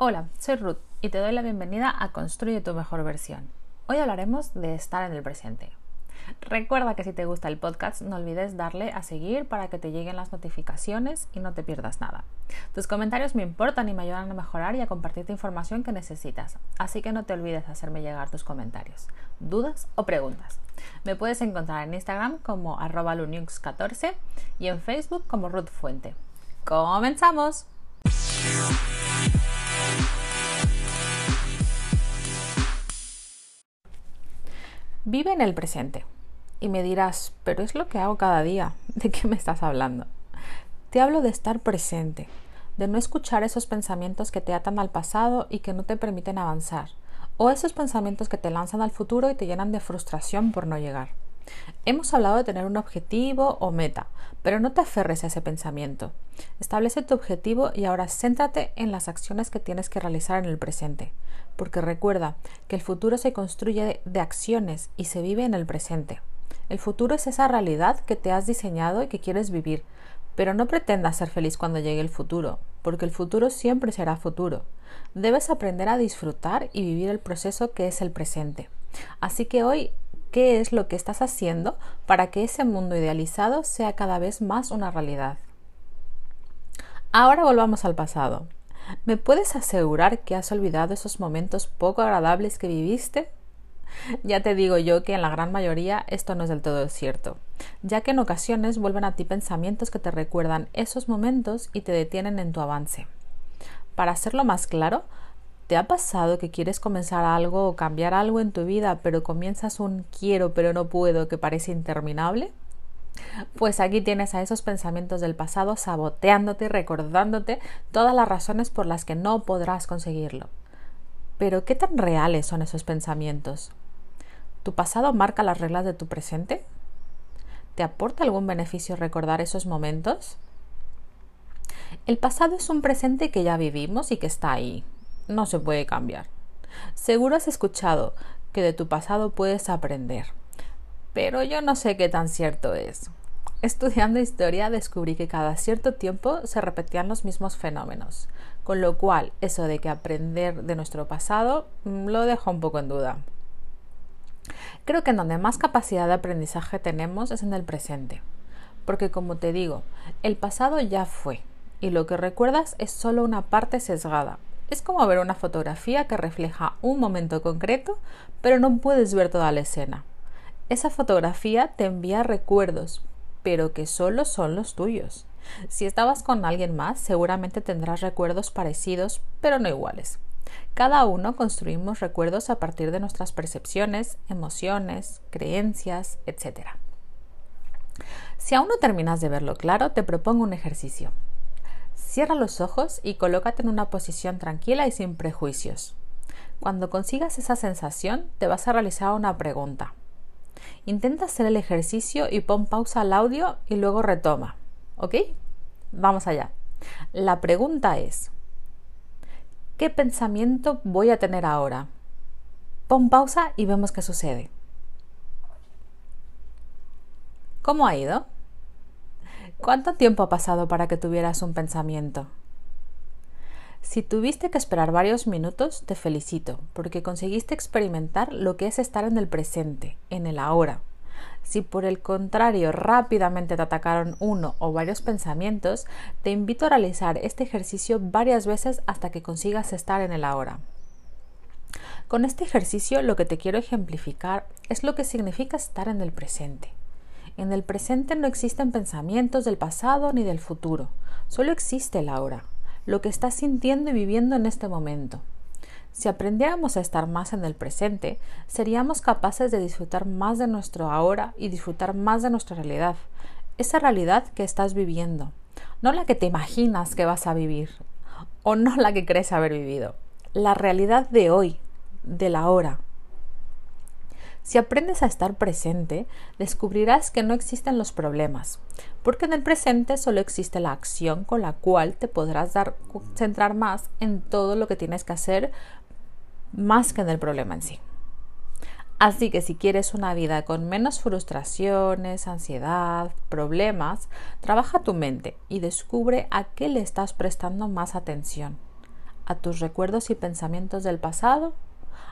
Hola, soy Ruth y te doy la bienvenida a Construye tu mejor versión. Hoy hablaremos de estar en el presente. Recuerda que si te gusta el podcast no olvides darle a seguir para que te lleguen las notificaciones y no te pierdas nada. Tus comentarios me importan y me ayudan a mejorar y a compartirte información que necesitas, así que no te olvides hacerme llegar tus comentarios, dudas o preguntas. Me puedes encontrar en Instagram como arroba 14 y en Facebook como Ruth Fuente. ¡Comenzamos! Vive en el presente. Y me dirás, pero es lo que hago cada día. ¿De qué me estás hablando? Te hablo de estar presente, de no escuchar esos pensamientos que te atan al pasado y que no te permiten avanzar, o esos pensamientos que te lanzan al futuro y te llenan de frustración por no llegar. Hemos hablado de tener un objetivo o meta, pero no te aferres a ese pensamiento. Establece tu objetivo y ahora céntrate en las acciones que tienes que realizar en el presente, porque recuerda que el futuro se construye de acciones y se vive en el presente. El futuro es esa realidad que te has diseñado y que quieres vivir, pero no pretendas ser feliz cuando llegue el futuro, porque el futuro siempre será futuro. Debes aprender a disfrutar y vivir el proceso que es el presente. Así que hoy qué es lo que estás haciendo para que ese mundo idealizado sea cada vez más una realidad. Ahora volvamos al pasado. ¿Me puedes asegurar que has olvidado esos momentos poco agradables que viviste? Ya te digo yo que en la gran mayoría esto no es del todo cierto, ya que en ocasiones vuelven a ti pensamientos que te recuerdan esos momentos y te detienen en tu avance. Para hacerlo más claro, ¿Te ha pasado que quieres comenzar algo o cambiar algo en tu vida, pero comienzas un quiero pero no puedo que parece interminable? Pues aquí tienes a esos pensamientos del pasado saboteándote y recordándote todas las razones por las que no podrás conseguirlo. Pero ¿qué tan reales son esos pensamientos? ¿Tu pasado marca las reglas de tu presente? ¿Te aporta algún beneficio recordar esos momentos? El pasado es un presente que ya vivimos y que está ahí, no se puede cambiar. Seguro has escuchado que de tu pasado puedes aprender, pero yo no sé qué tan cierto es. Estudiando historia descubrí que cada cierto tiempo se repetían los mismos fenómenos, con lo cual eso de que aprender de nuestro pasado mm, lo dejo un poco en duda. Creo que en donde más capacidad de aprendizaje tenemos es en el presente, porque como te digo, el pasado ya fue, y lo que recuerdas es solo una parte sesgada, es como ver una fotografía que refleja un momento concreto, pero no puedes ver toda la escena. Esa fotografía te envía recuerdos, pero que solo son los tuyos. Si estabas con alguien más, seguramente tendrás recuerdos parecidos, pero no iguales. Cada uno construimos recuerdos a partir de nuestras percepciones, emociones, creencias, etc. Si aún no terminas de verlo claro, te propongo un ejercicio. Cierra los ojos y colócate en una posición tranquila y sin prejuicios. Cuando consigas esa sensación, te vas a realizar una pregunta. Intenta hacer el ejercicio y pon pausa al audio y luego retoma. ¿Ok? Vamos allá. La pregunta es, ¿qué pensamiento voy a tener ahora? Pon pausa y vemos qué sucede. ¿Cómo ha ido? ¿Cuánto tiempo ha pasado para que tuvieras un pensamiento? Si tuviste que esperar varios minutos, te felicito, porque conseguiste experimentar lo que es estar en el presente, en el ahora. Si por el contrario rápidamente te atacaron uno o varios pensamientos, te invito a realizar este ejercicio varias veces hasta que consigas estar en el ahora. Con este ejercicio lo que te quiero ejemplificar es lo que significa estar en el presente. En el presente no existen pensamientos del pasado ni del futuro, solo existe el ahora, lo que estás sintiendo y viviendo en este momento. Si aprendiéramos a estar más en el presente, seríamos capaces de disfrutar más de nuestro ahora y disfrutar más de nuestra realidad, esa realidad que estás viviendo, no la que te imaginas que vas a vivir o no la que crees haber vivido, la realidad de hoy, del ahora. Si aprendes a estar presente, descubrirás que no existen los problemas, porque en el presente solo existe la acción con la cual te podrás dar, centrar más en todo lo que tienes que hacer más que en el problema en sí. Así que si quieres una vida con menos frustraciones, ansiedad, problemas, trabaja tu mente y descubre a qué le estás prestando más atención. a tus recuerdos y pensamientos del pasado,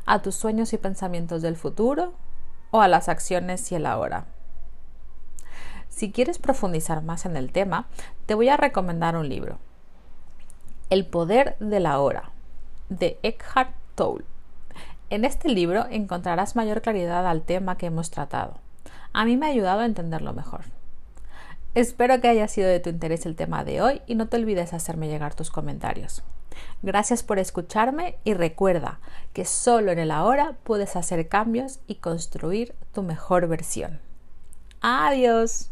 a tus sueños y pensamientos del futuro o a las acciones y el ahora. Si quieres profundizar más en el tema, te voy a recomendar un libro. El poder de la hora, de Eckhart Tolle. En este libro encontrarás mayor claridad al tema que hemos tratado. A mí me ha ayudado a entenderlo mejor. Espero que haya sido de tu interés el tema de hoy y no te olvides hacerme llegar tus comentarios. Gracias por escucharme y recuerda que solo en el ahora puedes hacer cambios y construir tu mejor versión. Adiós.